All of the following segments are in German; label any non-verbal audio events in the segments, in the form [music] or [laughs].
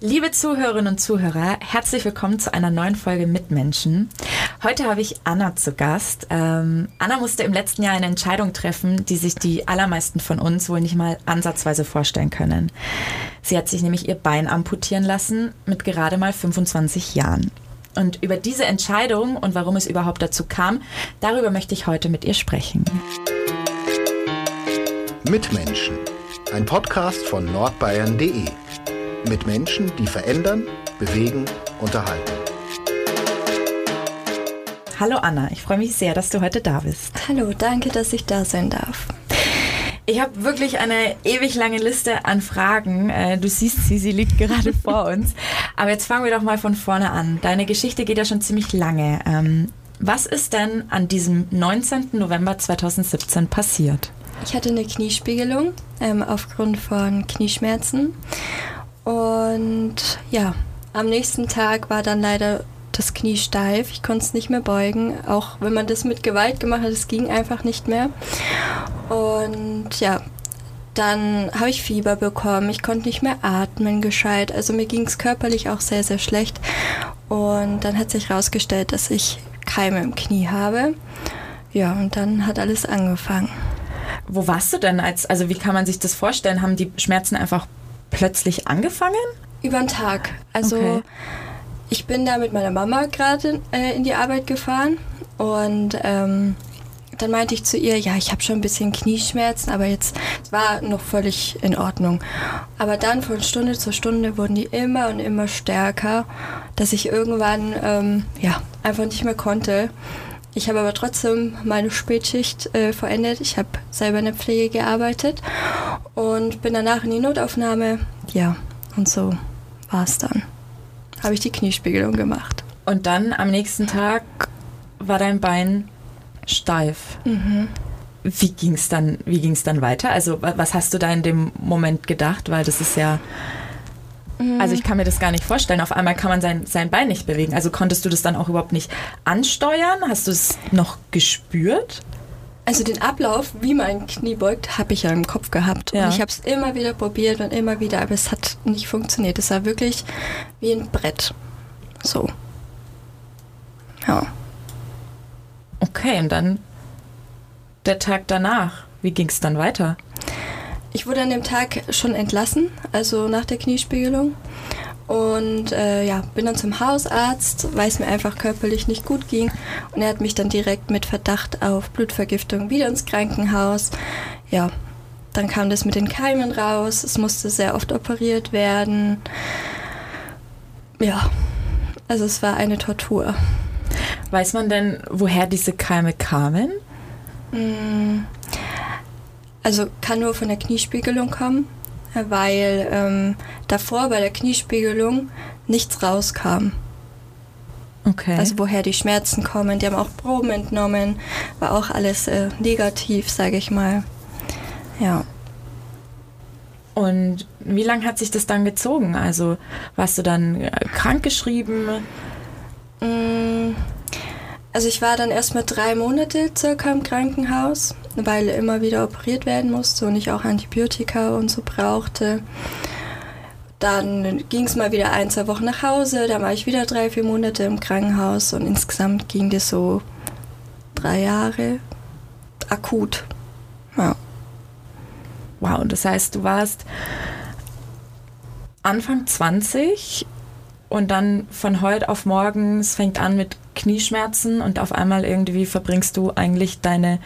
Liebe Zuhörerinnen und Zuhörer, herzlich willkommen zu einer neuen Folge Mitmenschen. Heute habe ich Anna zu Gast. Ähm, Anna musste im letzten Jahr eine Entscheidung treffen, die sich die allermeisten von uns wohl nicht mal ansatzweise vorstellen können. Sie hat sich nämlich ihr Bein amputieren lassen mit gerade mal 25 Jahren. Und über diese Entscheidung und warum es überhaupt dazu kam, darüber möchte ich heute mit ihr sprechen. Mitmenschen, ein Podcast von nordbayern.de mit Menschen, die verändern, bewegen, unterhalten. Hallo Anna, ich freue mich sehr, dass du heute da bist. Hallo, danke, dass ich da sein darf. Ich habe wirklich eine ewig lange Liste an Fragen. Äh, du siehst sie, sie liegt gerade [laughs] vor uns. Aber jetzt fangen wir doch mal von vorne an. Deine Geschichte geht ja schon ziemlich lange. Ähm, was ist denn an diesem 19. November 2017 passiert? Ich hatte eine Kniespiegelung ähm, aufgrund von Knieschmerzen und ja, am nächsten Tag war dann leider das Knie steif. Ich konnte es nicht mehr beugen. Auch wenn man das mit Gewalt gemacht hat, es ging einfach nicht mehr. Und ja, dann habe ich Fieber bekommen. Ich konnte nicht mehr atmen gescheit. Also mir ging es körperlich auch sehr, sehr schlecht. Und dann hat sich herausgestellt, dass ich Keime im Knie habe. Ja, und dann hat alles angefangen. Wo warst du denn als, also wie kann man sich das vorstellen? Haben die Schmerzen einfach plötzlich angefangen? Über den Tag. Also okay. ich bin da mit meiner Mama gerade äh, in die Arbeit gefahren und ähm, dann meinte ich zu ihr, ja, ich habe schon ein bisschen Knieschmerzen, aber jetzt war noch völlig in Ordnung. Aber dann von Stunde zu Stunde wurden die immer und immer stärker, dass ich irgendwann ähm, ja einfach nicht mehr konnte. Ich habe aber trotzdem meine Spätschicht äh, verendet. Ich habe selber in der Pflege gearbeitet und bin danach in die Notaufnahme. Ja, und so war es dann. Habe ich die Kniespiegelung gemacht. Und dann am nächsten Tag war dein Bein steif. Mhm. Wie ging es dann, dann weiter? Also was hast du da in dem Moment gedacht? Weil das ist ja Mhm. Also ich kann mir das gar nicht vorstellen. Auf einmal kann man sein, sein Bein nicht bewegen. Also konntest du das dann auch überhaupt nicht ansteuern? Hast du es noch gespürt? Also den Ablauf, wie mein Knie beugt, habe ich ja im Kopf gehabt. Ja. Und ich habe es immer wieder probiert und immer wieder, aber es hat nicht funktioniert. Es war wirklich wie ein Brett. So. Ja. Okay, und dann der Tag danach. Wie ging es dann weiter? Ich wurde an dem Tag schon entlassen, also nach der Kniespiegelung. Und äh, ja, bin dann zum Hausarzt, weil es mir einfach körperlich nicht gut ging. Und er hat mich dann direkt mit Verdacht auf Blutvergiftung wieder ins Krankenhaus. Ja, dann kam das mit den Keimen raus. Es musste sehr oft operiert werden. Ja, also es war eine Tortur. Weiß man denn, woher diese Keime kamen? Mmh. Also kann nur von der Kniespiegelung kommen, weil ähm, davor bei der Kniespiegelung nichts rauskam. Okay. Also woher die Schmerzen kommen. Die haben auch Proben entnommen, war auch alles äh, negativ, sage ich mal. Ja. Und wie lange hat sich das dann gezogen? Also warst du dann äh, krankgeschrieben? Mm, also ich war dann erstmal drei Monate circa im Krankenhaus weil immer wieder operiert werden musste und ich auch Antibiotika und so brauchte. Dann ging es mal wieder ein, zwei Wochen nach Hause, dann war ich wieder drei, vier Monate im Krankenhaus und insgesamt ging das so drei Jahre akut. Ja. Wow, das heißt, du warst Anfang 20 und dann von heute auf morgen, es fängt an mit Knieschmerzen und auf einmal irgendwie verbringst du eigentlich deine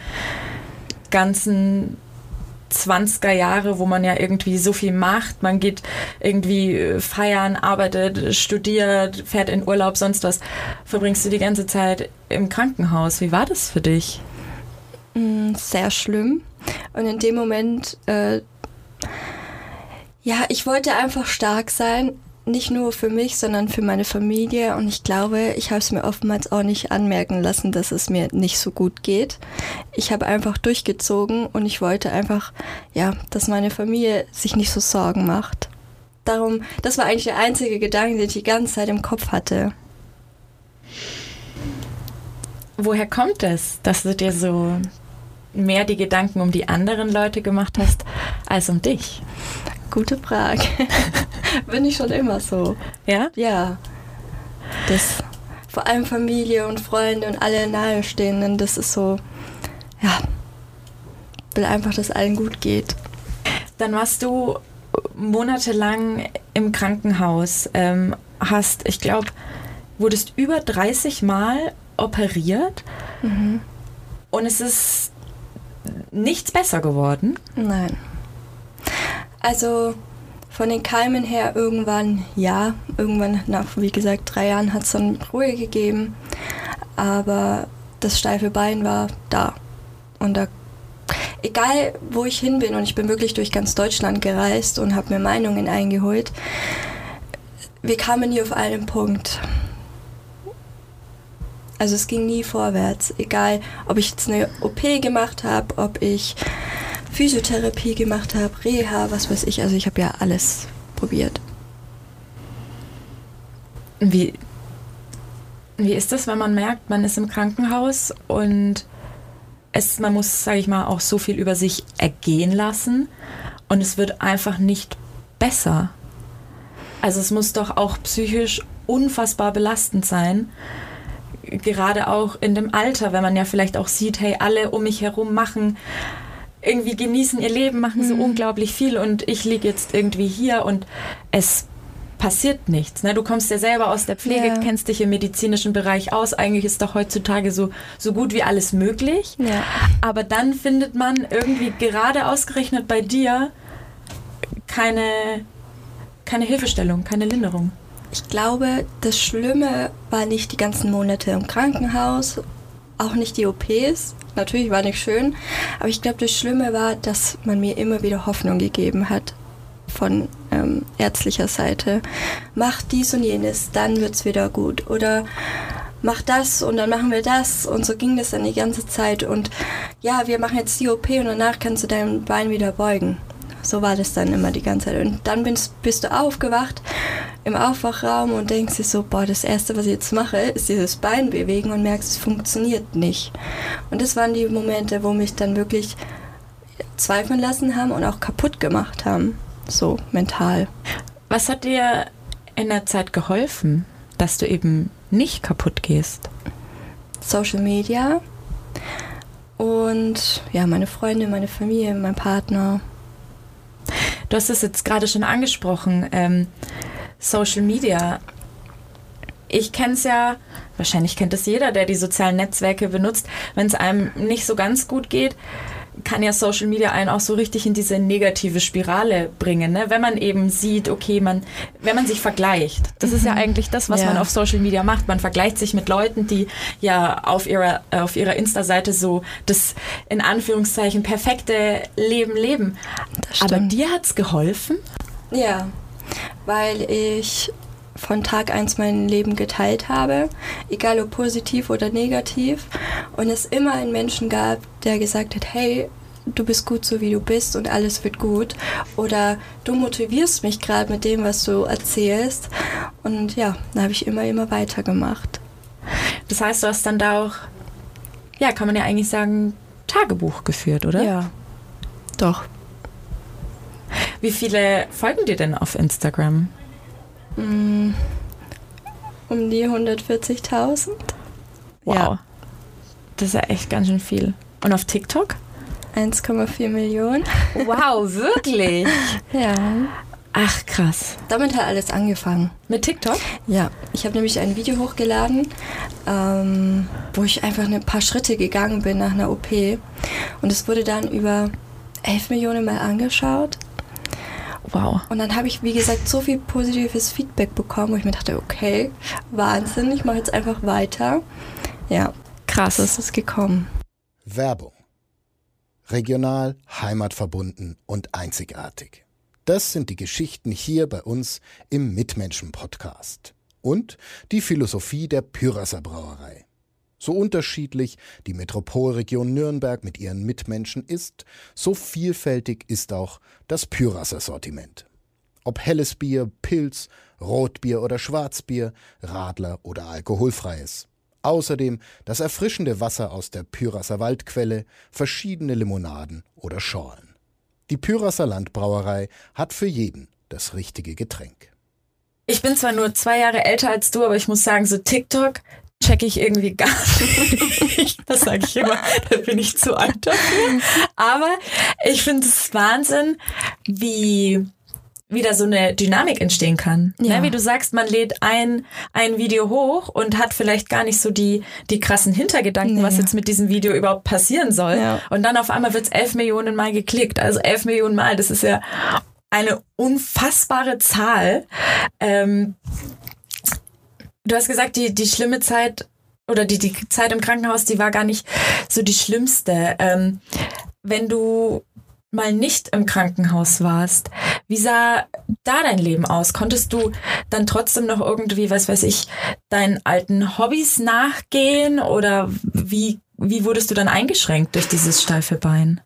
ganzen 20er Jahre, wo man ja irgendwie so viel macht. Man geht irgendwie äh, feiern, arbeitet, studiert, fährt in Urlaub, sonst was. Verbringst du die ganze Zeit im Krankenhaus. Wie war das für dich? Mm, sehr schlimm. Und in dem Moment, äh, ja, ich wollte einfach stark sein nicht nur für mich, sondern für meine Familie. Und ich glaube, ich habe es mir oftmals auch nicht anmerken lassen, dass es mir nicht so gut geht. Ich habe einfach durchgezogen und ich wollte einfach, ja, dass meine Familie sich nicht so Sorgen macht. Darum, das war eigentlich der einzige Gedanke, den ich die ganze Zeit im Kopf hatte. Woher kommt es, dass du dir so mehr die Gedanken um die anderen Leute gemacht hast als um dich? Gute Frage. [laughs] [laughs] bin ich schon immer so. Ja? Ja. Das, vor allem Familie und Freunde und alle Nahestehenden, das ist so, ja, will einfach, dass allen gut geht. Dann warst du monatelang im Krankenhaus, ähm, hast, ich glaube, wurdest über 30 Mal operiert mhm. und es ist nichts besser geworden. Nein. Also von den Keimen her irgendwann ja, irgendwann nach, wie gesagt, drei Jahren hat es dann Ruhe gegeben, aber das steife Bein war da. Und da, egal wo ich hin bin, und ich bin wirklich durch ganz Deutschland gereist und habe mir Meinungen eingeholt, wir kamen nie auf einen Punkt. Also es ging nie vorwärts, egal ob ich jetzt eine OP gemacht habe, ob ich Physiotherapie gemacht habe, Reha, was weiß ich. Also ich habe ja alles probiert. Wie, wie ist das, wenn man merkt, man ist im Krankenhaus und es, man muss, sage ich mal, auch so viel über sich ergehen lassen und es wird einfach nicht besser. Also es muss doch auch psychisch unfassbar belastend sein. Gerade auch in dem Alter, wenn man ja vielleicht auch sieht, hey, alle um mich herum machen irgendwie genießen ihr Leben, machen so mhm. unglaublich viel und ich liege jetzt irgendwie hier und es passiert nichts. Ne? Du kommst ja selber aus der Pflege, ja. kennst dich im medizinischen Bereich aus. Eigentlich ist doch heutzutage so, so gut wie alles möglich. Ja. Aber dann findet man irgendwie gerade ausgerechnet bei dir keine, keine Hilfestellung, keine Linderung. Ich glaube, das Schlimme war nicht die ganzen Monate im Krankenhaus, auch nicht die OPs, natürlich war nicht schön, aber ich glaube, das Schlimme war, dass man mir immer wieder Hoffnung gegeben hat von ähm, ärztlicher Seite. Mach dies und jenes, dann wird es wieder gut. Oder mach das und dann machen wir das. Und so ging das dann die ganze Zeit. Und ja, wir machen jetzt die OP und danach kannst du dein Bein wieder beugen. So war das dann immer die ganze Zeit. Und dann bist, bist du aufgewacht im Aufwachraum und denkst dir so, boah, das Erste, was ich jetzt mache, ist dieses Bein bewegen und merkst, es funktioniert nicht. Und das waren die Momente, wo mich dann wirklich zweifeln lassen haben und auch kaputt gemacht haben, so mental. Was hat dir in der Zeit geholfen, dass du eben nicht kaputt gehst? Social Media und ja, meine Freunde, meine Familie, mein Partner. Du hast es jetzt gerade schon angesprochen. Ähm, Social Media. Ich kenne es ja, wahrscheinlich kennt es jeder, der die sozialen Netzwerke benutzt. Wenn es einem nicht so ganz gut geht, kann ja Social Media einen auch so richtig in diese negative Spirale bringen, ne? wenn man eben sieht, okay, man, wenn man sich vergleicht. Das mhm. ist ja mhm. eigentlich das, was ja. man auf Social Media macht. Man vergleicht sich mit Leuten, die ja auf ihrer, auf ihrer Insta-Seite so das in Anführungszeichen perfekte Leben leben. Aber dir hat es geholfen? Ja, weil ich von Tag 1 mein Leben geteilt habe, egal ob positiv oder negativ. Und es immer einen Menschen gab, der gesagt hat, hey, du bist gut so wie du bist und alles wird gut. Oder du motivierst mich gerade mit dem, was du erzählst. Und ja, da habe ich immer, immer weitergemacht. Das heißt, du hast dann da auch, ja, kann man ja eigentlich sagen, Tagebuch geführt, oder? Ja, doch. Wie viele folgen dir denn auf Instagram? Mm, um die 140.000. Wow. Ja. Das ist ja echt ganz schön viel. Und auf TikTok? 1,4 Millionen. [laughs] Wow, wirklich? [laughs] ja. Ach, krass. Damit hat alles angefangen. Mit TikTok? Ja. Ich habe nämlich ein Video hochgeladen, ähm, wo ich einfach ein paar Schritte gegangen bin nach einer OP. Und es wurde dann über 11 Millionen Mal angeschaut. Wow. Und dann habe ich, wie gesagt, so viel positives Feedback bekommen, wo ich mir dachte, okay, Wahnsinn, ich mache jetzt einfach weiter. Ja, krass ist es gekommen. Werbung. Regional, heimatverbunden und einzigartig. Das sind die Geschichten hier bei uns im Mitmenschen-Podcast. Und die Philosophie der Pyrasser Brauerei. So unterschiedlich die Metropolregion Nürnberg mit ihren Mitmenschen ist, so vielfältig ist auch das Pyrasser Sortiment. Ob helles Bier, Pilz, Rotbier oder Schwarzbier, Radler oder alkoholfreies. Außerdem das erfrischende Wasser aus der Pyrasser Waldquelle, verschiedene Limonaden oder Schorlen. Die Pyrasser Landbrauerei hat für jeden das richtige Getränk. bin zwar nur zwei Jahre älter als du, aber ich muss sagen, so TikTok checke ich irgendwie gar nicht. Das sage ich immer, da bin ich zu alt dafür. Aber ich finde es Wahnsinn, wie wieder so eine Dynamik entstehen kann. Ja. Ne, wie du sagst, man lädt ein, ein Video hoch und hat vielleicht gar nicht so die, die krassen Hintergedanken, nee. was jetzt mit diesem Video überhaupt passieren soll. Ja. Und dann auf einmal wird es elf Millionen Mal geklickt. Also elf Millionen Mal, das ist ja eine unfassbare Zahl. Ähm, du hast gesagt, die, die schlimme Zeit oder die, die Zeit im Krankenhaus, die war gar nicht so die schlimmste. Ähm, wenn du mal nicht im Krankenhaus warst, wie sah da dein Leben aus? Konntest du dann trotzdem noch irgendwie, was weiß ich, deinen alten Hobbys nachgehen oder wie, wie wurdest du dann eingeschränkt durch dieses steife Bein?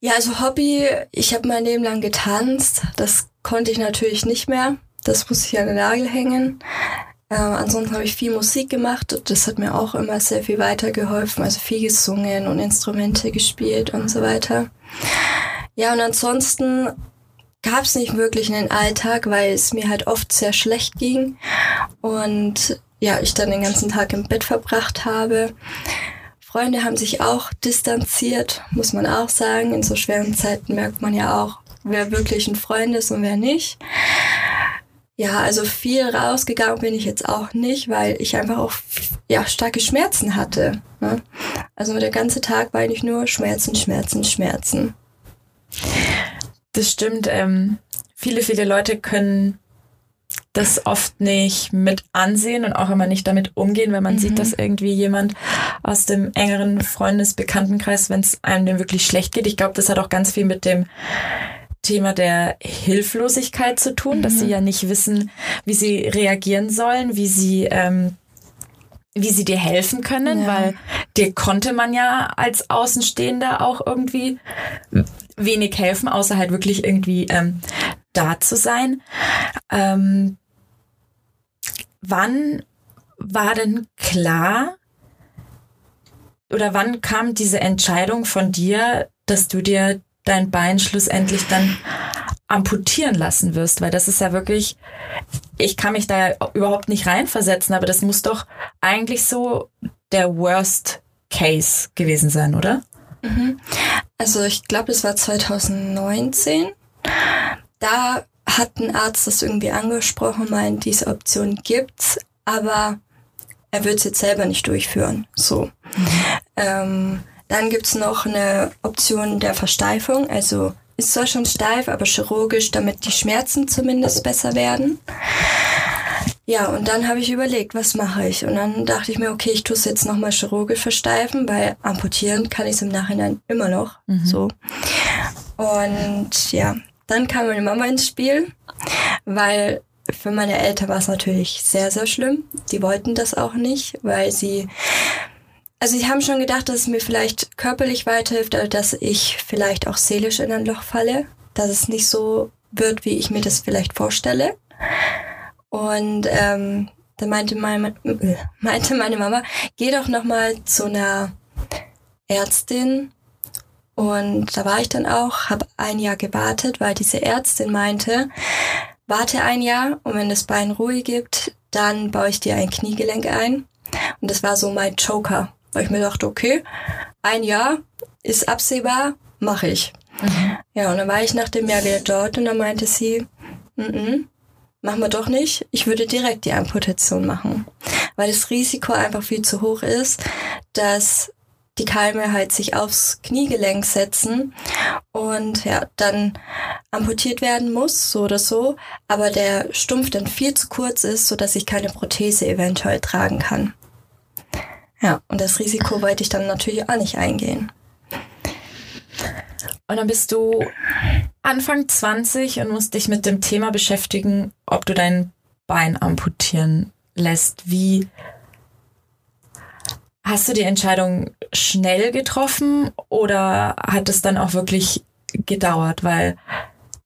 Ja, also Hobby, ich habe mein Leben lang getanzt. Das konnte ich natürlich nicht mehr. Das musste ich an den Nagel hängen. Äh, ansonsten habe ich viel Musik gemacht. Das hat mir auch immer sehr viel weitergeholfen. Also viel gesungen und Instrumente gespielt und so weiter. Ja, und ansonsten gab es nicht wirklich einen Alltag, weil es mir halt oft sehr schlecht ging und ja, ich dann den ganzen Tag im Bett verbracht habe. Freunde haben sich auch distanziert, muss man auch sagen. In so schweren Zeiten merkt man ja auch, wer wirklich ein Freund ist und wer nicht. Ja, also viel rausgegangen bin ich jetzt auch nicht, weil ich einfach auch ja, starke Schmerzen hatte. Ne? Also der ganze Tag war eigentlich nur Schmerzen, Schmerzen, Schmerzen. Das stimmt. Ähm, viele, viele Leute können das oft nicht mit ansehen und auch immer nicht damit umgehen, wenn man mhm. sieht, dass irgendwie jemand aus dem engeren Freundesbekanntenkreis, wenn es einem dem wirklich schlecht geht. Ich glaube, das hat auch ganz viel mit dem Thema der Hilflosigkeit zu tun, mhm. dass sie mhm. ja nicht wissen, wie sie reagieren sollen, wie sie ähm, wie sie dir helfen können, ja. weil dir konnte man ja als Außenstehender auch irgendwie wenig helfen, außer halt wirklich irgendwie ähm, da zu sein. Ähm, wann war denn klar oder wann kam diese Entscheidung von dir, dass du dir dein Bein schlussendlich dann amputieren lassen wirst, weil das ist ja wirklich, ich kann mich da überhaupt nicht reinversetzen, aber das muss doch eigentlich so der Worst Case gewesen sein, oder? Mhm. Also ich glaube, es war 2019. Da hat ein Arzt das irgendwie angesprochen, meint, diese Option gibt's, aber er wird es jetzt selber nicht durchführen. So. Mhm. Ähm, dann gibt's noch eine Option der Versteifung, also ist zwar schon steif, aber chirurgisch, damit die Schmerzen zumindest besser werden. Ja, und dann habe ich überlegt, was mache ich? Und dann dachte ich mir, okay, ich tue es jetzt nochmal chirurgisch versteifen, weil amputieren kann ich es im Nachhinein immer noch. Mhm. So. Und ja, dann kam meine Mama ins Spiel, weil für meine Eltern war es natürlich sehr, sehr schlimm. Die wollten das auch nicht, weil sie also sie haben schon gedacht, dass es mir vielleicht körperlich weiterhilft, aber dass ich vielleicht auch seelisch in ein Loch falle, dass es nicht so wird, wie ich mir das vielleicht vorstelle. Und ähm, da meinte meine, [laughs] meinte meine Mama, geh doch noch mal zu einer Ärztin. Und da war ich dann auch, habe ein Jahr gewartet, weil diese Ärztin meinte, warte ein Jahr und wenn das Bein Ruhe gibt, dann baue ich dir ein Kniegelenk ein. Und das war so mein Joker. Weil ich mir dachte, okay, ein Jahr ist absehbar, mache ich. Mhm. Ja, und dann war ich nach dem Jahr wieder dort und dann meinte sie, n -n, machen wir doch nicht, ich würde direkt die Amputation machen. Weil das Risiko einfach viel zu hoch ist, dass die Keime halt sich aufs Kniegelenk setzen und ja, dann amputiert werden muss, so oder so, aber der Stumpf dann viel zu kurz ist, so dass ich keine Prothese eventuell tragen kann. Ja, und das Risiko wollte ich dann natürlich auch nicht eingehen. Und dann bist du Anfang 20 und musst dich mit dem Thema beschäftigen, ob du dein Bein amputieren lässt. Wie hast du die Entscheidung schnell getroffen oder hat es dann auch wirklich gedauert? Weil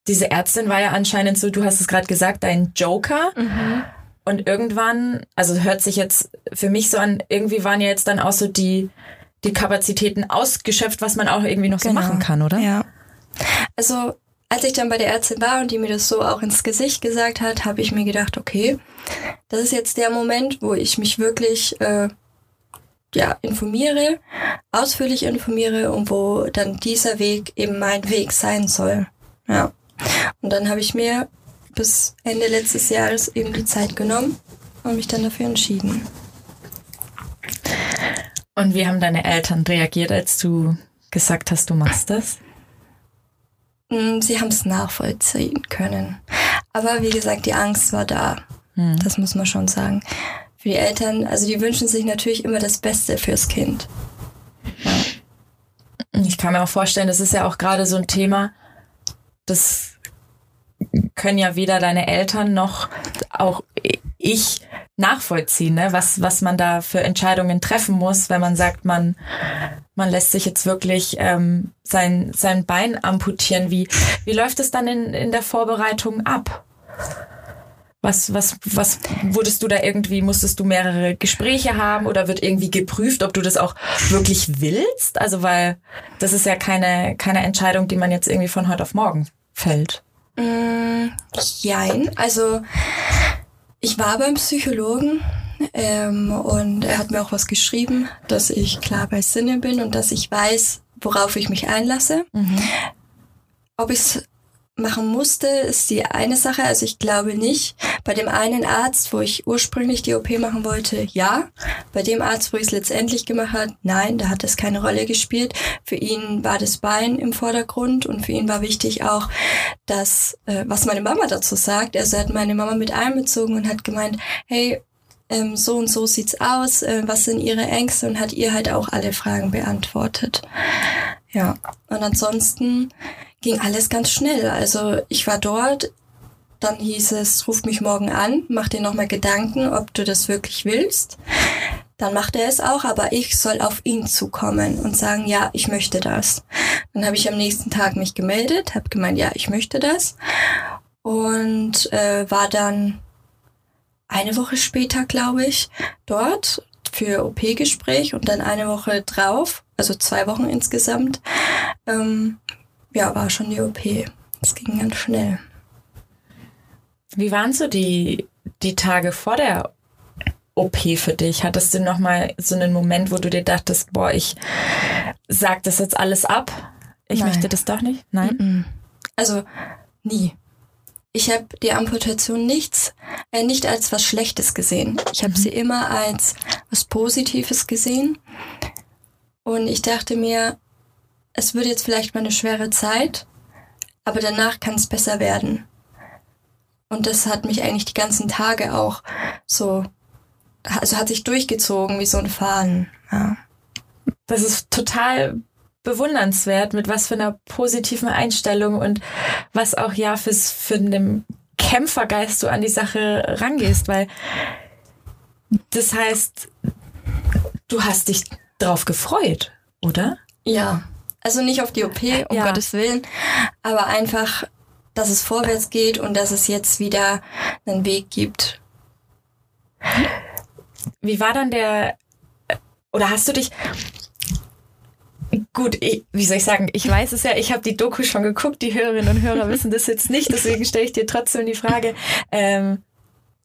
diese Ärztin war ja anscheinend so, du hast es gerade gesagt, dein Joker. Mhm. Und irgendwann, also hört sich jetzt für mich so an, irgendwie waren ja jetzt dann auch so die, die Kapazitäten ausgeschöpft, was man auch irgendwie noch genau. so machen kann, oder? Ja. Also als ich dann bei der Ärztin war und die mir das so auch ins Gesicht gesagt hat, habe ich mir gedacht, okay, das ist jetzt der Moment, wo ich mich wirklich äh, ja, informiere, ausführlich informiere und wo dann dieser Weg eben mein Weg sein soll. Ja. Und dann habe ich mir bis Ende letztes Jahres eben die Zeit genommen und mich dann dafür entschieden. Und wie haben deine Eltern reagiert, als du gesagt hast, du machst das? Mm, sie haben es nachvollziehen können. Aber wie gesagt, die Angst war da. Hm. Das muss man schon sagen. Für die Eltern, also die wünschen sich natürlich immer das Beste fürs Kind. Ja. Ich kann mir auch vorstellen, das ist ja auch gerade so ein Thema, das können ja weder deine Eltern noch auch ich nachvollziehen, ne? was, was man da für Entscheidungen treffen muss, wenn man sagt, man, man lässt sich jetzt wirklich ähm, sein, sein Bein amputieren. Wie, wie läuft es dann in, in der Vorbereitung ab? Was, was, was wurdest du da irgendwie, musstest du mehrere Gespräche haben oder wird irgendwie geprüft, ob du das auch wirklich willst? Also, weil das ist ja keine, keine Entscheidung, die man jetzt irgendwie von heute auf morgen fällt. Mm, jein. Also ich war beim Psychologen ähm, und er hat mir auch was geschrieben, dass ich klar bei Sinne bin und dass ich weiß, worauf ich mich einlasse. Mhm. Ob ich es machen musste, ist die eine Sache. Also ich glaube nicht. Bei dem einen Arzt, wo ich ursprünglich die OP machen wollte, ja. Bei dem Arzt, wo ich es letztendlich gemacht habe, nein, da hat es keine Rolle gespielt. Für ihn war das Bein im Vordergrund und für ihn war wichtig auch, dass, äh, was meine Mama dazu sagt. Also er hat meine Mama mit einbezogen und hat gemeint, hey, ähm, so und so sieht's aus, äh, was sind ihre Ängste und hat ihr halt auch alle Fragen beantwortet. Ja, und ansonsten ging alles ganz schnell. Also ich war dort, dann hieß es, ruf mich morgen an, mach dir nochmal Gedanken, ob du das wirklich willst. Dann macht er es auch, aber ich soll auf ihn zukommen und sagen, ja, ich möchte das. Dann habe ich am nächsten Tag mich gemeldet, habe gemeint, ja, ich möchte das und äh, war dann eine Woche später, glaube ich, dort für OP-Gespräch und dann eine Woche drauf, also zwei Wochen insgesamt, ähm, ja, war schon die OP. Das ging ganz schnell. Wie waren so die, die Tage vor der OP für dich? Hattest du nochmal so einen Moment, wo du dir dachtest, boah, ich sag das jetzt alles ab? Ich Nein. möchte das doch nicht? Nein? Also nie. Ich habe die Amputation nichts, äh, nicht als was Schlechtes gesehen. Ich habe mhm. sie immer als was Positives gesehen. Und ich dachte mir, es wird jetzt vielleicht mal eine schwere Zeit, aber danach kann es besser werden. Und das hat mich eigentlich die ganzen Tage auch so, also hat sich durchgezogen wie so ein Faden. Ja. Das ist total bewundernswert, mit was für einer positiven Einstellung und was auch ja fürs, für einen Kämpfergeist du an die Sache rangehst, weil das heißt, du hast dich drauf gefreut, oder? Ja, also nicht auf die OP, um ja. Gottes Willen, aber einfach, dass es vorwärts geht und dass es jetzt wieder einen Weg gibt. Wie war dann der, oder hast du dich, Gut, ich, wie soll ich sagen, ich weiß es ja, ich habe die Doku schon geguckt, die Hörerinnen und Hörer wissen das jetzt nicht, deswegen stelle ich dir trotzdem die Frage, ähm,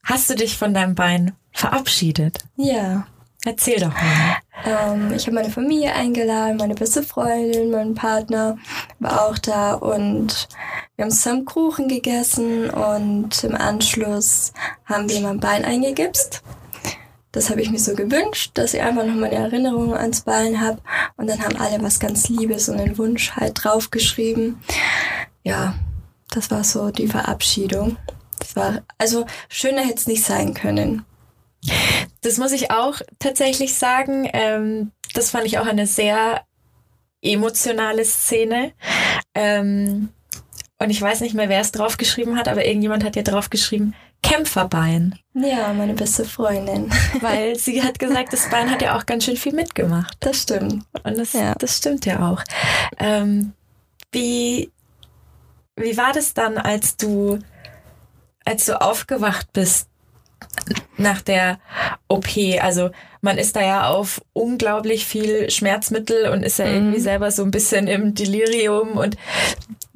hast du dich von deinem Bein verabschiedet? Ja. Erzähl doch mal. Ähm, ich habe meine Familie eingeladen, meine beste Freundin, mein Partner war auch da und wir haben zusammen Kuchen gegessen und im Anschluss haben wir mein Bein eingegipst. Das habe ich mir so gewünscht, dass ich einfach noch meine Erinnerungen ans Bein habe. Und dann haben alle was ganz Liebes und einen Wunsch halt draufgeschrieben. Ja, das war so die Verabschiedung. Das war, also schöner hätte es nicht sein können. Das muss ich auch tatsächlich sagen. Ähm, das fand ich auch eine sehr emotionale Szene. Ähm, und ich weiß nicht mehr, wer es draufgeschrieben hat, aber irgendjemand hat ja draufgeschrieben, Kämpferbein. Ja, meine beste Freundin. [laughs] Weil sie hat gesagt, das Bein hat ja auch ganz schön viel mitgemacht. Das stimmt. Und das, ja. das stimmt ja auch. Ähm, wie, wie war das dann, als du, als du aufgewacht bist nach der OP? Also man ist da ja auf unglaublich viel Schmerzmittel und ist ja mhm. irgendwie selber so ein bisschen im Delirium. Und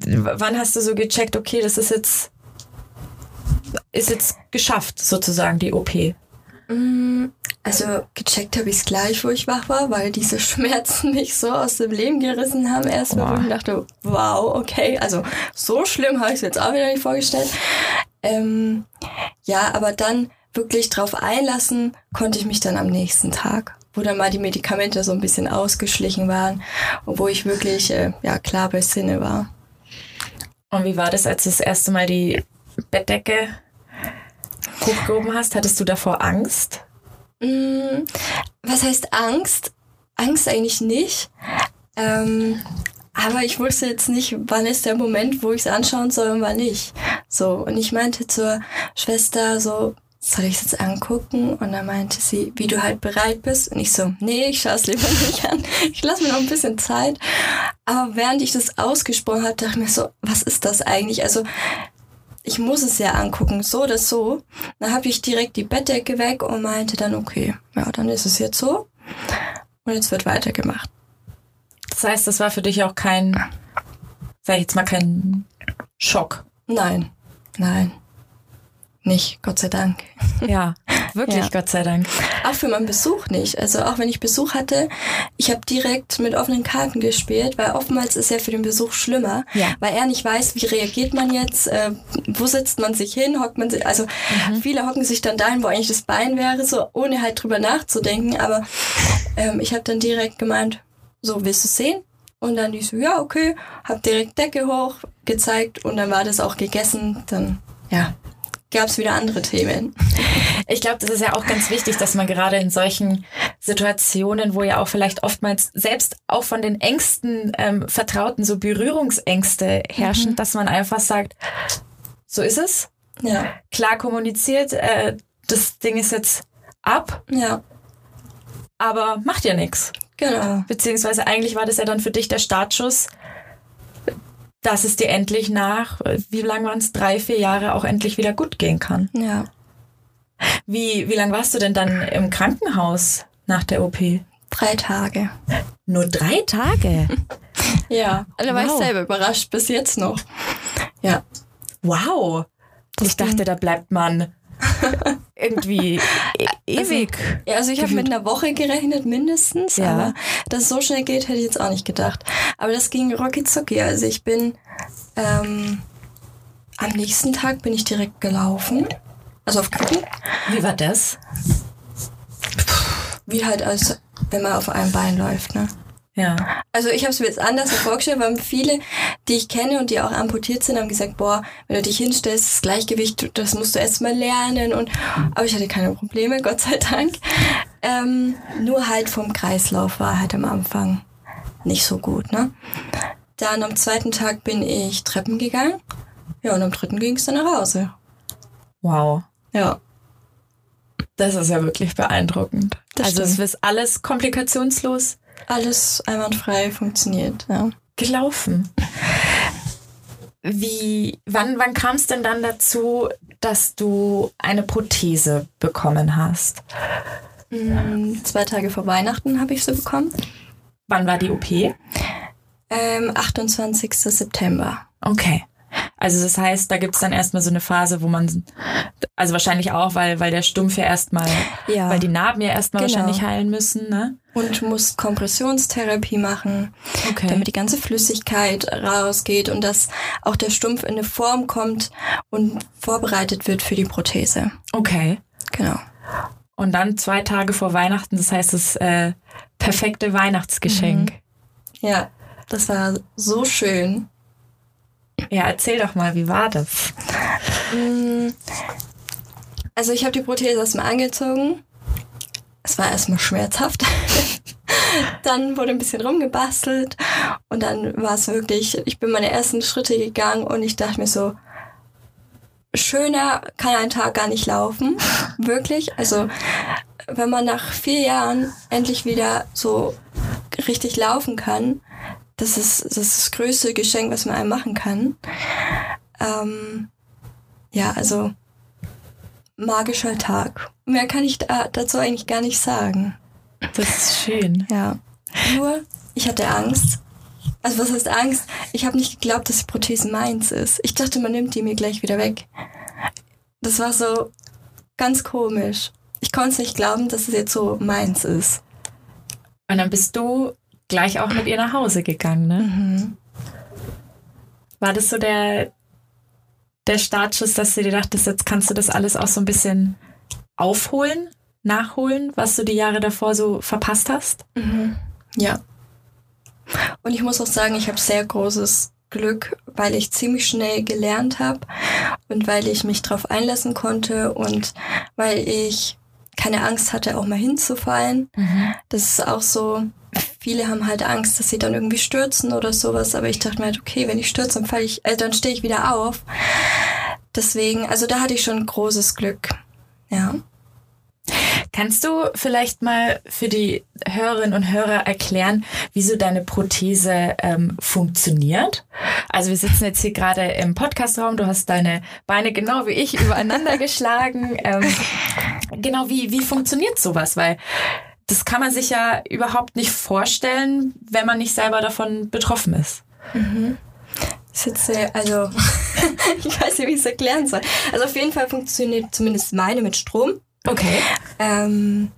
wann hast du so gecheckt, okay, das ist jetzt, ist jetzt geschafft, sozusagen, die OP? Mm, also gecheckt habe ich es gleich, wo ich wach war, weil diese [laughs] Schmerzen mich so aus dem Leben gerissen haben. Erstmal, wo ich dachte, wow, okay, also so schlimm habe ich es jetzt auch wieder nicht vorgestellt. Ähm, ja, aber dann wirklich drauf einlassen konnte ich mich dann am nächsten Tag, wo dann mal die Medikamente so ein bisschen ausgeschlichen waren und wo ich wirklich äh, ja klar bei Sinne war. Und wie war das, als du das erste Mal die Bettdecke hochgehoben hast? Hattest du davor Angst? Mm, was heißt Angst? Angst eigentlich nicht. Ähm, aber ich wusste jetzt nicht, wann ist der Moment, wo ich es anschauen soll und wann nicht. So, und ich meinte zur Schwester so, soll ich es jetzt angucken? Und dann meinte sie, wie du halt bereit bist. Und ich so, nee, ich schaue es lieber nicht an. [laughs] Ich lasse mir noch ein bisschen Zeit. Aber während ich das ausgesprochen habe, dachte ich mir so, was ist das eigentlich? Also ich muss es ja angucken, so oder so. Dann habe ich direkt die Bettdecke weg und meinte dann, okay, ja, dann ist es jetzt so. Und jetzt wird weitergemacht. Das heißt, das war für dich auch kein, sag ich jetzt mal, kein Schock. Nein, nein. Nicht, Gott sei Dank. Ja, [laughs] wirklich, ja. Gott sei Dank. Auch für meinen Besuch nicht. Also auch wenn ich Besuch hatte, ich habe direkt mit offenen Karten gespielt, weil oftmals ist ja für den Besuch schlimmer, ja. weil er nicht weiß, wie reagiert man jetzt, äh, wo setzt man sich hin, hockt man sich, also mhm. viele hocken sich dann dahin, wo eigentlich das Bein wäre, so ohne halt drüber nachzudenken. Aber ähm, ich habe dann direkt gemeint, so willst du sehen? Und dann die so, ja, okay, hab direkt Decke hoch gezeigt und dann war das auch gegessen. Dann, ja, gab es wieder andere Themen. [laughs] Ich glaube, das ist ja auch ganz wichtig, dass man gerade in solchen Situationen, wo ja auch vielleicht oftmals selbst auch von den engsten ähm, Vertrauten so Berührungsängste herrschen, mhm. dass man einfach sagt, so ist es. Ja. Klar kommuniziert, äh, das Ding ist jetzt ab. Ja. Aber macht ja nichts. Genau. Beziehungsweise eigentlich war das ja dann für dich der Startschuss, dass es dir endlich nach, wie lang waren es, drei, vier Jahre auch endlich wieder gut gehen kann. Ja. Wie, wie lang warst du denn dann im Krankenhaus nach der OP? Drei Tage. Nur drei Tage? [laughs] ja, da war wow. ich selber überrascht, bis jetzt noch. Ja. Wow. Ich dachte, da bleibt man [laughs] irgendwie [laughs] also, ewig. Ja, also ich habe mit einer Woche gerechnet mindestens, ja. aber dass es so schnell geht, hätte ich jetzt auch nicht gedacht. Aber das ging rocky zucki. Also ich bin ähm, am nächsten Tag bin ich direkt gelaufen, also auf Krücken. Wie war das? Wie halt als wenn man auf einem Bein läuft, ne? Ja. Also ich habe es mir jetzt anders vorgestellt, weil viele, die ich kenne und die auch amputiert sind, haben gesagt, boah, wenn du dich hinstellst, das Gleichgewicht, das musst du erst mal lernen. Und aber ich hatte keine Probleme, [laughs] Gott sei Dank. Ähm, nur halt vom Kreislauf war halt am Anfang nicht so gut. Ne? Dann am zweiten Tag bin ich Treppen gegangen. Ja, und am dritten ging es dann nach Hause. Wow. Ja. Das ist ja wirklich beeindruckend. Das also stimmt. es ist alles komplikationslos alles einwandfrei funktioniert, ja. Gelaufen. Wie, wann, wann kam es denn dann dazu, dass du eine Prothese bekommen hast? Mhm, zwei Tage vor Weihnachten habe ich sie bekommen. Wann war die OP? Ähm, 28. September. Okay. Also das heißt, da gibt's dann erstmal so eine Phase, wo man, also wahrscheinlich auch, weil, weil der Stumpf ja erstmal, ja. weil die Narben ja erstmal genau. wahrscheinlich heilen müssen, ne? Und muss Kompressionstherapie machen, okay. damit die ganze Flüssigkeit rausgeht und dass auch der Stumpf in eine Form kommt und vorbereitet wird für die Prothese. Okay. Genau. Und dann zwei Tage vor Weihnachten, das heißt das äh, perfekte Weihnachtsgeschenk. Mhm. Ja, das war so schön. Ja, erzähl doch mal, wie war das? Mm, also ich habe die Prothese erstmal angezogen. Es war erstmal schmerzhaft. [laughs] dann wurde ein bisschen rumgebastelt und dann war es wirklich, ich bin meine ersten Schritte gegangen und ich dachte mir so, schöner kann ein Tag gar nicht laufen. Wirklich. Also wenn man nach vier Jahren endlich wieder so richtig laufen kann, das ist, das ist das größte Geschenk, was man einem machen kann. Ähm, ja, also magischer Tag. Mehr kann ich da, dazu eigentlich gar nicht sagen. Das ist schön. Ja. Nur, ich hatte Angst. Also was heißt Angst? Ich habe nicht geglaubt, dass die Prothese meins ist. Ich dachte, man nimmt die mir gleich wieder weg. Das war so ganz komisch. Ich konnte es nicht glauben, dass es jetzt so meins ist. Und dann bist du gleich auch mit ihr nach Hause gegangen, ne? Mhm. War das so der, der Startschuss, dass du dir dachtest, jetzt kannst du das alles auch so ein bisschen aufholen, nachholen, was du die Jahre davor so verpasst hast? Mhm. Ja. Und ich muss auch sagen, ich habe sehr großes Glück, weil ich ziemlich schnell gelernt habe und weil ich mich darauf einlassen konnte und weil ich keine Angst hatte, auch mal hinzufallen. Mhm. Das ist auch so, viele haben halt Angst, dass sie dann irgendwie stürzen oder sowas, aber ich dachte mir halt, okay, wenn ich stürze, dann ich, äh, dann stehe ich wieder auf. Deswegen, also da hatte ich schon großes Glück. Ja. Kannst du vielleicht mal für die Hörerinnen und Hörer erklären, wieso deine Prothese ähm, funktioniert? Also wir sitzen jetzt hier gerade im Podcastraum, du hast deine Beine genau wie ich übereinander [laughs] geschlagen. Ähm, genau, wie, wie funktioniert sowas? Weil das kann man sich ja überhaupt nicht vorstellen, wenn man nicht selber davon betroffen ist. Mhm. Sitze, also [laughs] ich weiß nicht, wie ich es erklären soll. Also auf jeden Fall funktioniert zumindest meine mit Strom. Okay. Ähm,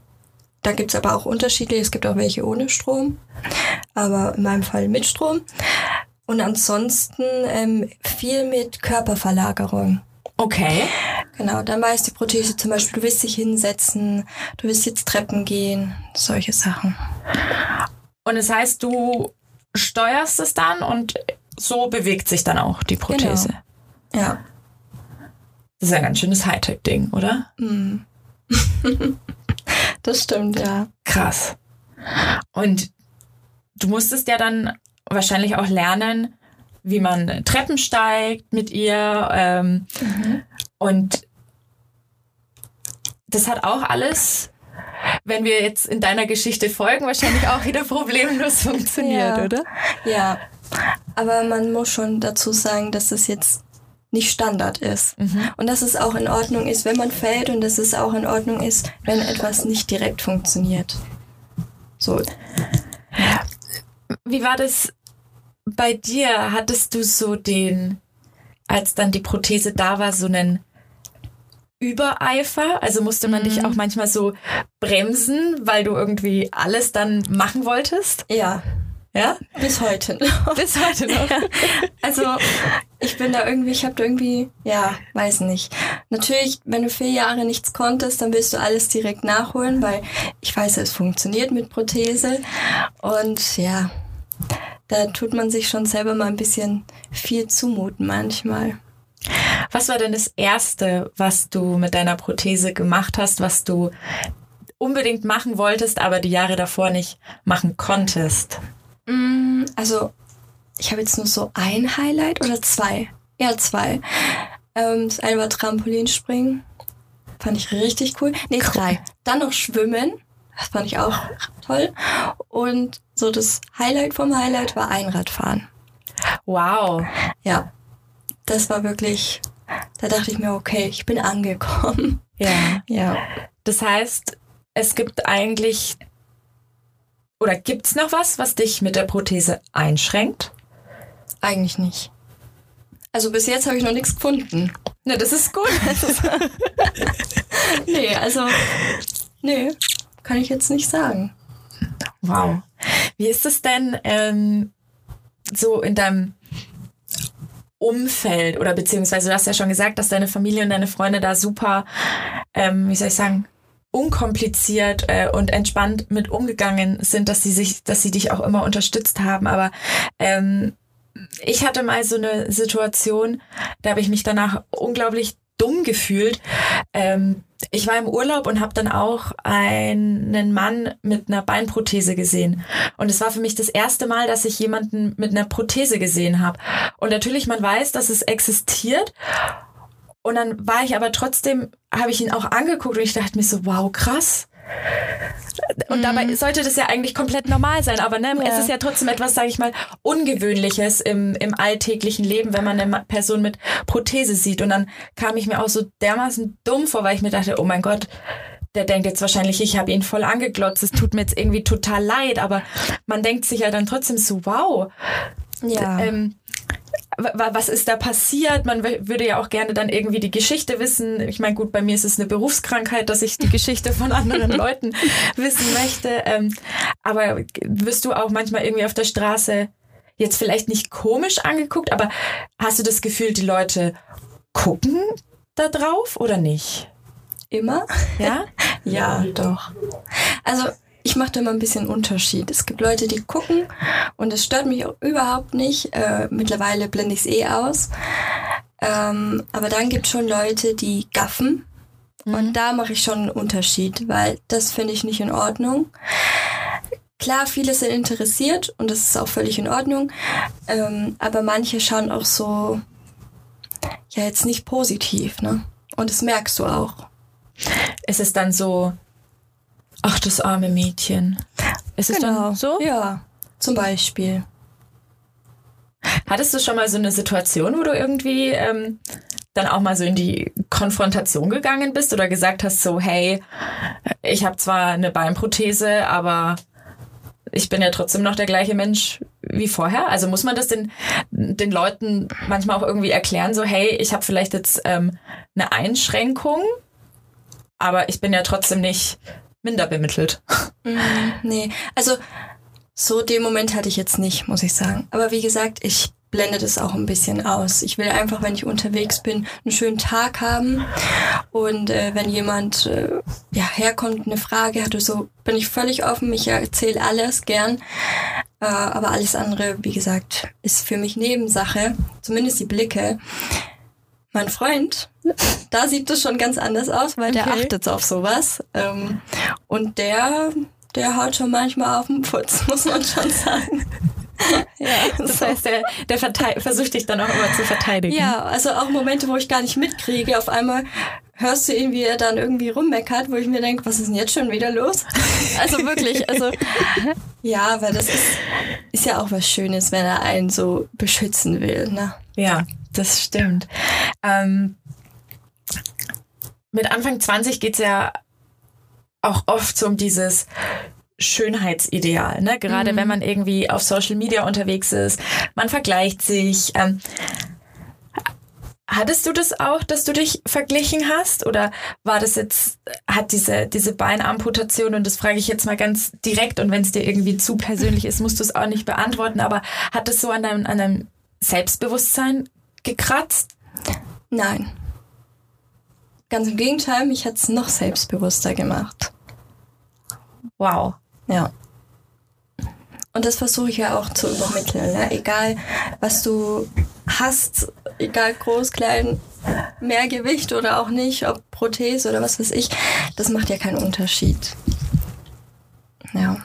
da gibt es aber auch Unterschiede. Es gibt auch welche ohne Strom, aber in meinem Fall mit Strom. Und ansonsten ähm, viel mit Körperverlagerung. Okay. Genau, dann weiß die Prothese zum Beispiel, du willst dich hinsetzen, du willst jetzt Treppen gehen, solche Sachen. Und das heißt, du steuerst es dann und so bewegt sich dann auch die Prothese. Genau. Ja. Das ist ein ganz schönes Hightech-Ding, oder? Mhm. [laughs] das stimmt, ja. Krass. Und du musstest ja dann wahrscheinlich auch lernen, wie man Treppen steigt mit ihr. Ähm, mhm. Und das hat auch alles, wenn wir jetzt in deiner Geschichte folgen, wahrscheinlich auch wieder [laughs] problemlos funktioniert, ja. oder? Ja. Aber man muss schon dazu sagen, dass es jetzt nicht Standard ist. Mhm. Und dass es auch in Ordnung ist, wenn man fällt und dass es auch in Ordnung ist, wenn etwas nicht direkt funktioniert. So. Wie war das bei dir? Hattest du so den, als dann die Prothese da war, so einen Übereifer? Also musste man mhm. dich auch manchmal so bremsen, weil du irgendwie alles dann machen wolltest? Ja. Ja? Bis heute noch. [laughs] Bis heute noch. Also ich bin da irgendwie, ich habe da irgendwie, ja, weiß nicht. Natürlich, wenn du vier Jahre nichts konntest, dann willst du alles direkt nachholen, weil ich weiß, es funktioniert mit Prothese. Und ja, da tut man sich schon selber mal ein bisschen viel zumuten manchmal. Was war denn das Erste, was du mit deiner Prothese gemacht hast, was du unbedingt machen wolltest, aber die Jahre davor nicht machen konntest? Mm, also, ich habe jetzt nur so ein Highlight oder zwei. Ja, zwei. Ähm, das eine war Trampolinspringen. Fand ich richtig cool. Nee, drei. Dann noch Schwimmen. Das fand ich auch toll. Und so das Highlight vom Highlight war Einradfahren. Wow. Ja. Das war wirklich, da dachte ich mir, okay, ich bin angekommen. Ja. Ja. Das heißt, es gibt eigentlich oder gibt's noch was, was dich mit der Prothese einschränkt? Eigentlich nicht. Also bis jetzt habe ich noch nichts gefunden. Ne, das ist gut. [laughs] nee, also nee, kann ich jetzt nicht sagen. Wow. Wie ist es denn ähm, so in deinem Umfeld oder beziehungsweise du hast ja schon gesagt, dass deine Familie und deine Freunde da super, ähm, wie soll ich sagen, unkompliziert äh, und entspannt mit umgegangen sind, dass sie sich, dass sie dich auch immer unterstützt haben. Aber ähm, ich hatte mal so eine Situation, da habe ich mich danach unglaublich dumm gefühlt. Ähm, ich war im Urlaub und habe dann auch einen Mann mit einer Beinprothese gesehen. Und es war für mich das erste Mal, dass ich jemanden mit einer Prothese gesehen habe. Und natürlich, man weiß, dass es existiert. Und dann war ich aber trotzdem, habe ich ihn auch angeguckt und ich dachte mir so, wow, krass. Und mhm. dabei sollte das ja eigentlich komplett normal sein, aber ne, ja. es ist ja trotzdem etwas, sage ich mal, Ungewöhnliches im, im alltäglichen Leben, wenn man eine Person mit Prothese sieht. Und dann kam ich mir auch so dermaßen dumm vor, weil ich mir dachte, oh mein Gott, der denkt jetzt wahrscheinlich, ich habe ihn voll angeglotzt, es tut mir jetzt irgendwie total leid, aber man denkt sich ja dann trotzdem so, wow. Ja. Ähm, was ist da passiert? Man würde ja auch gerne dann irgendwie die Geschichte wissen. Ich meine, gut, bei mir ist es eine Berufskrankheit, dass ich die [laughs] Geschichte von anderen Leuten wissen möchte. Ähm, aber wirst du auch manchmal irgendwie auf der Straße jetzt vielleicht nicht komisch angeguckt, aber hast du das Gefühl, die Leute gucken da drauf oder nicht? Immer? Ja? [laughs] ja, doch. Also ich mache da immer ein bisschen Unterschied. Es gibt Leute, die gucken und es stört mich auch überhaupt nicht. Äh, mittlerweile blende ich es eh aus. Ähm, aber dann gibt es schon Leute, die gaffen. Mhm. Und da mache ich schon einen Unterschied, weil das finde ich nicht in Ordnung. Klar, viele sind interessiert und das ist auch völlig in Ordnung. Ähm, aber manche schauen auch so, ja, jetzt nicht positiv, ne? Und das merkst du auch. Ist es dann so, ach, das arme Mädchen. Ist es genau. dann so? Ja, zum Beispiel. Hattest du schon mal so eine Situation, wo du irgendwie ähm, dann auch mal so in die Konfrontation gegangen bist oder gesagt hast, so, hey, ich habe zwar eine Beinprothese, aber ich bin ja trotzdem noch der gleiche Mensch wie vorher. Also muss man das den, den Leuten manchmal auch irgendwie erklären, so, hey, ich habe vielleicht jetzt ähm, eine Einschränkung, aber ich bin ja trotzdem nicht minder bemittelt. Mm, nee, also so den Moment hatte ich jetzt nicht, muss ich sagen. Aber wie gesagt, ich blende das auch ein bisschen aus. Ich will einfach, wenn ich unterwegs bin, einen schönen Tag haben. Und äh, wenn jemand äh, ja, herkommt, eine Frage hat oder so, bin ich völlig offen. Ich erzähle alles gern. Äh, aber alles andere, wie gesagt, ist für mich Nebensache. Zumindest die Blicke. Mein Freund, da sieht es schon ganz anders aus, weil der okay. achtet auf sowas. Ähm, und der, der haut schon manchmal auf den Putz, [laughs] muss man schon sagen. Ja, [laughs] das so. heißt, der, der versucht dich dann auch immer zu verteidigen. Ja, also auch Momente, wo ich gar nicht mitkriege. Auf einmal hörst du ihn, wie er dann irgendwie rummeckert, wo ich mir denke, was ist denn jetzt schon wieder los? Also wirklich, also [laughs] ja, weil das ist, ist ja auch was Schönes, wenn er einen so beschützen will. Ne? Ja, das stimmt. Ähm, mit Anfang 20 geht es ja auch oft so um dieses Schönheitsideal, ne? Gerade mhm. wenn man irgendwie auf Social Media unterwegs ist, man vergleicht sich. Ähm, hattest du das auch, dass du dich verglichen hast? Oder war das jetzt, hat diese, diese Beinamputation, und das frage ich jetzt mal ganz direkt, und wenn es dir irgendwie zu persönlich ist, musst du es auch nicht beantworten, aber hat es so an deinem, an deinem Selbstbewusstsein gekratzt? Nein. Ganz im Gegenteil, mich hat es noch selbstbewusster gemacht. Wow. Ja. Und das versuche ich ja auch zu übermitteln. Ne? Egal, was du hast, egal groß, klein, mehr Gewicht oder auch nicht, ob Prothese oder was weiß ich, das macht ja keinen Unterschied. Ja.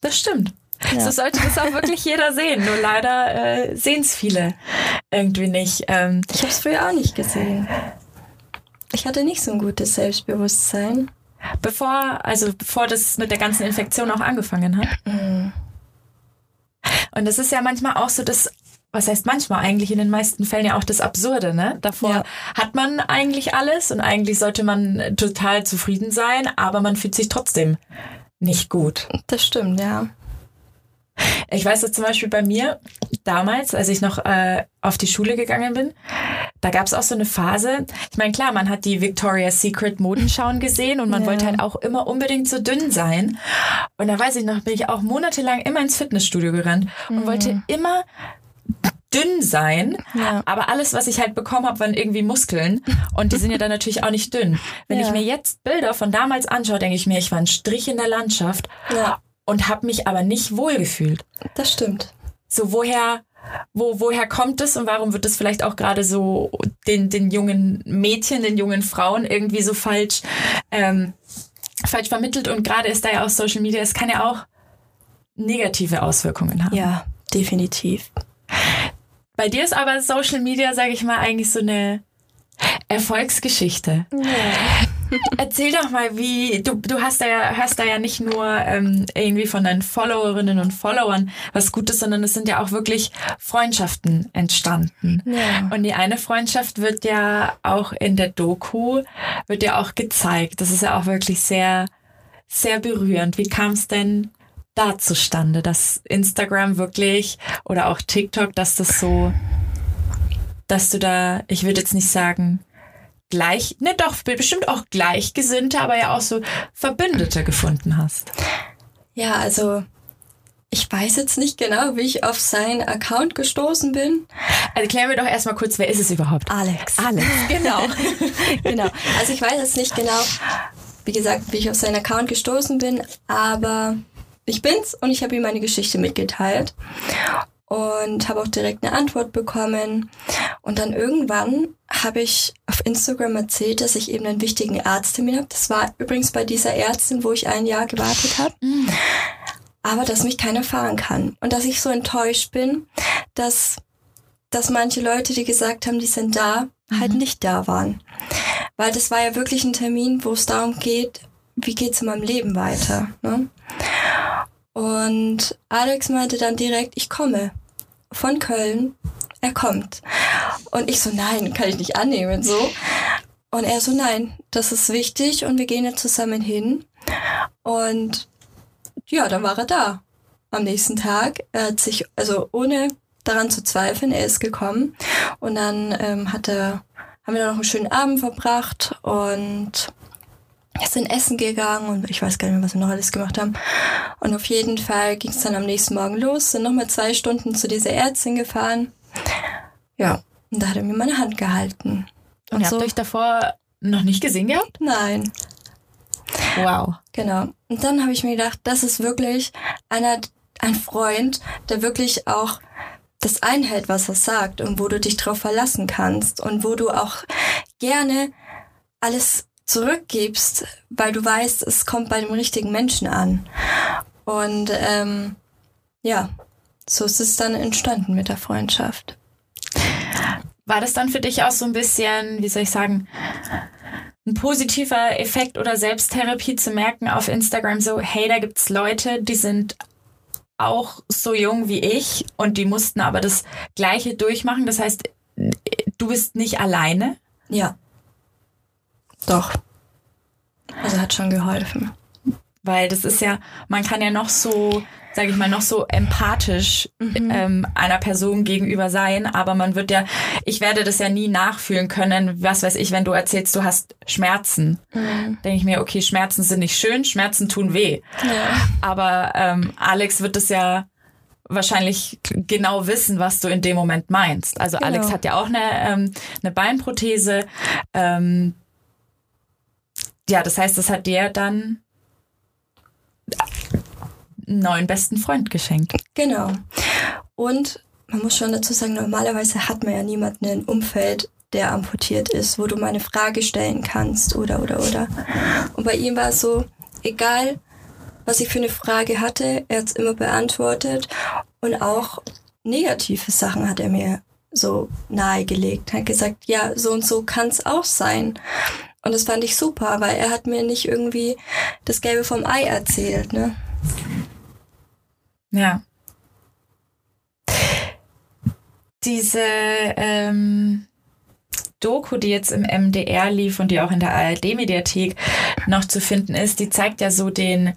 Das stimmt. Ja. So sollte das auch wirklich jeder sehen. Nur leider äh, sehen es viele irgendwie nicht. Ähm, ich habe es früher auch nicht gesehen. Ich hatte nicht so ein gutes Selbstbewusstsein. Bevor, also bevor das mit der ganzen Infektion auch angefangen hat. Mhm. Und das ist ja manchmal auch so das was heißt manchmal eigentlich in den meisten Fällen ja auch das Absurde, ne? Davor ja. hat man eigentlich alles und eigentlich sollte man total zufrieden sein, aber man fühlt sich trotzdem nicht gut. Das stimmt, ja. Ich weiß das zum Beispiel bei mir damals, als ich noch äh, auf die Schule gegangen bin, da gab es auch so eine Phase. Ich meine, klar, man hat die Victoria's Secret Modenschauen gesehen und man ja. wollte halt auch immer unbedingt so dünn sein. Und da weiß ich noch, bin ich auch monatelang immer ins Fitnessstudio gerannt und mhm. wollte immer dünn sein, ja. aber alles, was ich halt bekommen habe, waren irgendwie Muskeln und die sind ja dann natürlich auch nicht dünn. Wenn ja. ich mir jetzt Bilder von damals anschaue, denke ich mir, ich war ein Strich in der Landschaft ja und habe mich aber nicht wohlgefühlt. Das stimmt. So woher wo, woher kommt es und warum wird es vielleicht auch gerade so den, den jungen Mädchen, den jungen Frauen irgendwie so falsch, ähm, falsch vermittelt und gerade ist da ja auch Social Media, es kann ja auch negative Auswirkungen haben. Ja, definitiv. Bei dir ist aber Social Media, sage ich mal, eigentlich so eine Erfolgsgeschichte. Ja. Erzähl doch mal, wie du du hast da ja hörst da ja nicht nur ähm, irgendwie von deinen Followerinnen und Followern was Gutes, sondern es sind ja auch wirklich Freundschaften entstanden. Ja. Und die eine Freundschaft wird ja auch in der Doku wird ja auch gezeigt. Das ist ja auch wirklich sehr sehr berührend. Wie kam es denn da zustande, dass Instagram wirklich oder auch TikTok, dass das so, dass du da, ich würde jetzt nicht sagen, gleich, ne doch, bestimmt auch Gleichgesinnte, aber ja auch so Verbündete gefunden hast. Ja, also ich weiß jetzt nicht genau, wie ich auf seinen Account gestoßen bin. Also klären wir doch erstmal kurz, wer ist es überhaupt? Alex. Alex, genau. [laughs] genau. Also ich weiß jetzt nicht genau, wie gesagt, wie ich auf seinen Account gestoßen bin, aber ich bin's und ich habe ihm meine Geschichte mitgeteilt und habe auch direkt eine Antwort bekommen. Und dann irgendwann habe ich auf Instagram erzählt, dass ich eben einen wichtigen Arzttermin habe. Das war übrigens bei dieser Ärztin, wo ich ein Jahr gewartet habe. Mhm. Aber dass mich keiner fahren kann. Und dass ich so enttäuscht bin, dass, dass manche Leute, die gesagt haben, die sind da, mhm. halt nicht da waren. Weil das war ja wirklich ein Termin, wo es darum geht, wie geht's in meinem Leben weiter. Ne? Und Alex meinte dann direkt, ich komme von Köln, er kommt. Und ich so, nein, kann ich nicht annehmen, so. Und er so, nein, das ist wichtig und wir gehen jetzt zusammen hin. Und ja, dann war er da. Am nächsten Tag. Er hat sich, also ohne daran zu zweifeln, er ist gekommen. Und dann ähm, hat er, haben wir dann noch einen schönen Abend verbracht und wir sind essen gegangen und ich weiß gar nicht mehr, was wir noch alles gemacht haben. Und auf jeden Fall ging es dann am nächsten Morgen los, sind nochmal zwei Stunden zu dieser Ärztin gefahren. Ja, und da hat er mir meine Hand gehalten. Und, und ihr so, habt euch davor noch nicht gesehen gehabt? Nein. Wow. Genau. Und dann habe ich mir gedacht, das ist wirklich einer, ein Freund, der wirklich auch das einhält, was er sagt und wo du dich drauf verlassen kannst und wo du auch gerne alles zurückgibst, weil du weißt, es kommt bei dem richtigen Menschen an. Und ähm, ja, so ist es dann entstanden mit der Freundschaft. War das dann für dich auch so ein bisschen, wie soll ich sagen, ein positiver Effekt oder Selbsttherapie zu merken auf Instagram so, hey, da gibt's Leute, die sind auch so jung wie ich und die mussten aber das Gleiche durchmachen. Das heißt, du bist nicht alleine. Ja. Doch. Also hat schon geholfen. Weil das ist ja, man kann ja noch so, sage ich mal, noch so empathisch mhm. ähm, einer Person gegenüber sein, aber man wird ja, ich werde das ja nie nachfühlen können, was weiß ich, wenn du erzählst, du hast Schmerzen. Mhm. Denke ich mir, okay, Schmerzen sind nicht schön, Schmerzen tun weh. Ja. Aber ähm, Alex wird das ja wahrscheinlich genau wissen, was du in dem Moment meinst. Also genau. Alex hat ja auch eine, ähm, eine Beinprothese. Ähm, ja, das heißt, das hat dir dann einen neuen besten Freund geschenkt. Genau. Und man muss schon dazu sagen, normalerweise hat man ja niemanden im Umfeld, der amputiert ist, wo du mal eine Frage stellen kannst oder oder oder. Und bei ihm war es so, egal was ich für eine Frage hatte, er hat es immer beantwortet und auch negative Sachen hat er mir so nahegelegt. Er hat gesagt, ja, so und so kann es auch sein. Und das fand ich super, weil er hat mir nicht irgendwie das Gelbe vom Ei erzählt, ne? Ja. Diese ähm, Doku, die jetzt im MDR lief und die auch in der ARD-Mediathek noch zu finden ist, die zeigt ja so den,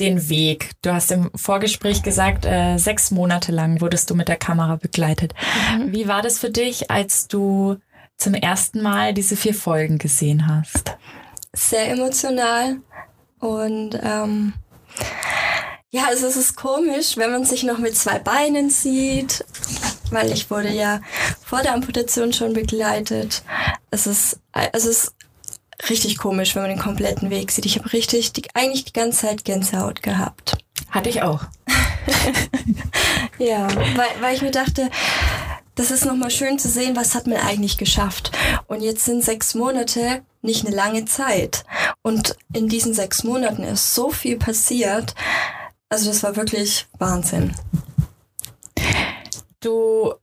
den Weg. Du hast im Vorgespräch gesagt, äh, sechs Monate lang wurdest du mit der Kamera begleitet. Mhm. Wie war das für dich, als du zum ersten Mal diese vier Folgen gesehen hast? Sehr emotional und ähm, ja, also es ist komisch, wenn man sich noch mit zwei Beinen sieht, weil ich wurde ja vor der Amputation schon begleitet. Es ist also es ist richtig komisch, wenn man den kompletten Weg sieht. Ich habe richtig die, eigentlich die ganze Zeit Gänsehaut gehabt. Hatte ich auch. [laughs] ja, weil, weil ich mir dachte, das ist nochmal schön zu sehen, was hat man eigentlich geschafft. Und jetzt sind sechs Monate nicht eine lange Zeit. Und in diesen sechs Monaten ist so viel passiert. Also das war wirklich Wahnsinn. Du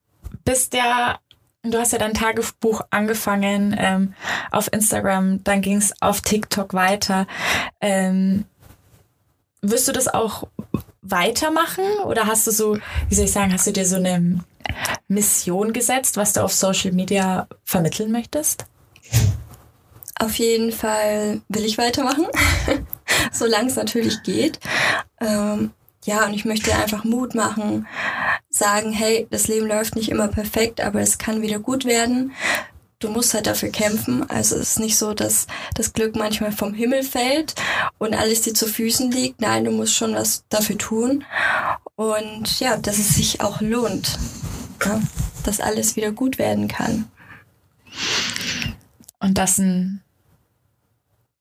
bist ja Du hast ja dein Tagebuch angefangen ähm, auf Instagram, dann ging es auf TikTok weiter. Ähm, wirst du das auch weitermachen oder hast du so, wie soll ich sagen, hast du dir so eine Mission gesetzt, was du auf Social Media vermitteln möchtest? Auf jeden Fall will ich weitermachen, [laughs] solange es natürlich geht. Ähm, ja, und ich möchte einfach Mut machen, sagen, hey, das Leben läuft nicht immer perfekt, aber es kann wieder gut werden. Du musst halt dafür kämpfen. Also es ist nicht so, dass das Glück manchmal vom Himmel fällt und alles dir zu Füßen liegt. Nein, du musst schon was dafür tun. Und ja, dass es sich auch lohnt, ja, dass alles wieder gut werden kann. Und das ein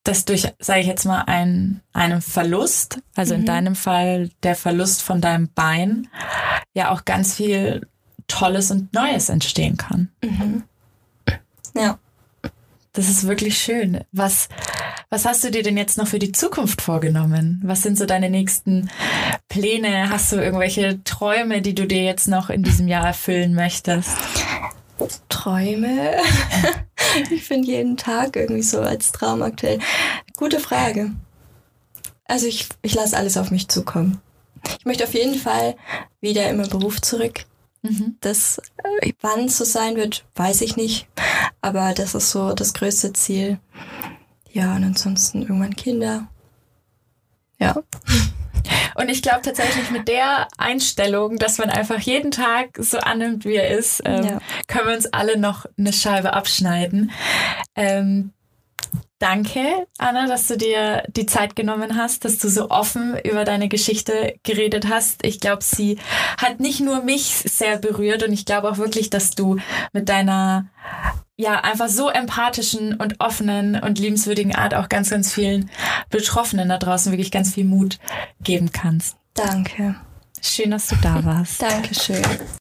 dass durch, sage ich jetzt mal, ein, einem Verlust, also mhm. in deinem Fall der Verlust von deinem Bein, ja auch ganz viel Tolles und Neues entstehen kann. Mhm. Ja. Das ist wirklich schön. Was, was hast du dir denn jetzt noch für die Zukunft vorgenommen? Was sind so deine nächsten Pläne? Hast du irgendwelche Träume, die du dir jetzt noch in diesem Jahr erfüllen möchtest? Träume? [laughs] ich finde jeden Tag irgendwie so als Traum aktuell. Gute Frage. Also ich, ich lasse alles auf mich zukommen. Ich möchte auf jeden Fall wieder im Beruf zurück. Mhm. Das, äh, wann es so sein wird, weiß ich nicht. Aber das ist so das größte Ziel. Ja, und ansonsten irgendwann Kinder. Ja. Und ich glaube tatsächlich mit der Einstellung, dass man einfach jeden Tag so annimmt, wie er ist, ähm, ja. können wir uns alle noch eine Scheibe abschneiden. Ähm, Danke, Anna, dass du dir die Zeit genommen hast, dass du so offen über deine Geschichte geredet hast. Ich glaube, sie hat nicht nur mich sehr berührt und ich glaube auch wirklich, dass du mit deiner ja einfach so empathischen und offenen und liebenswürdigen Art auch ganz, ganz vielen Betroffenen da draußen wirklich ganz viel Mut geben kannst. Danke. Schön, dass du da warst. [laughs] Dankeschön.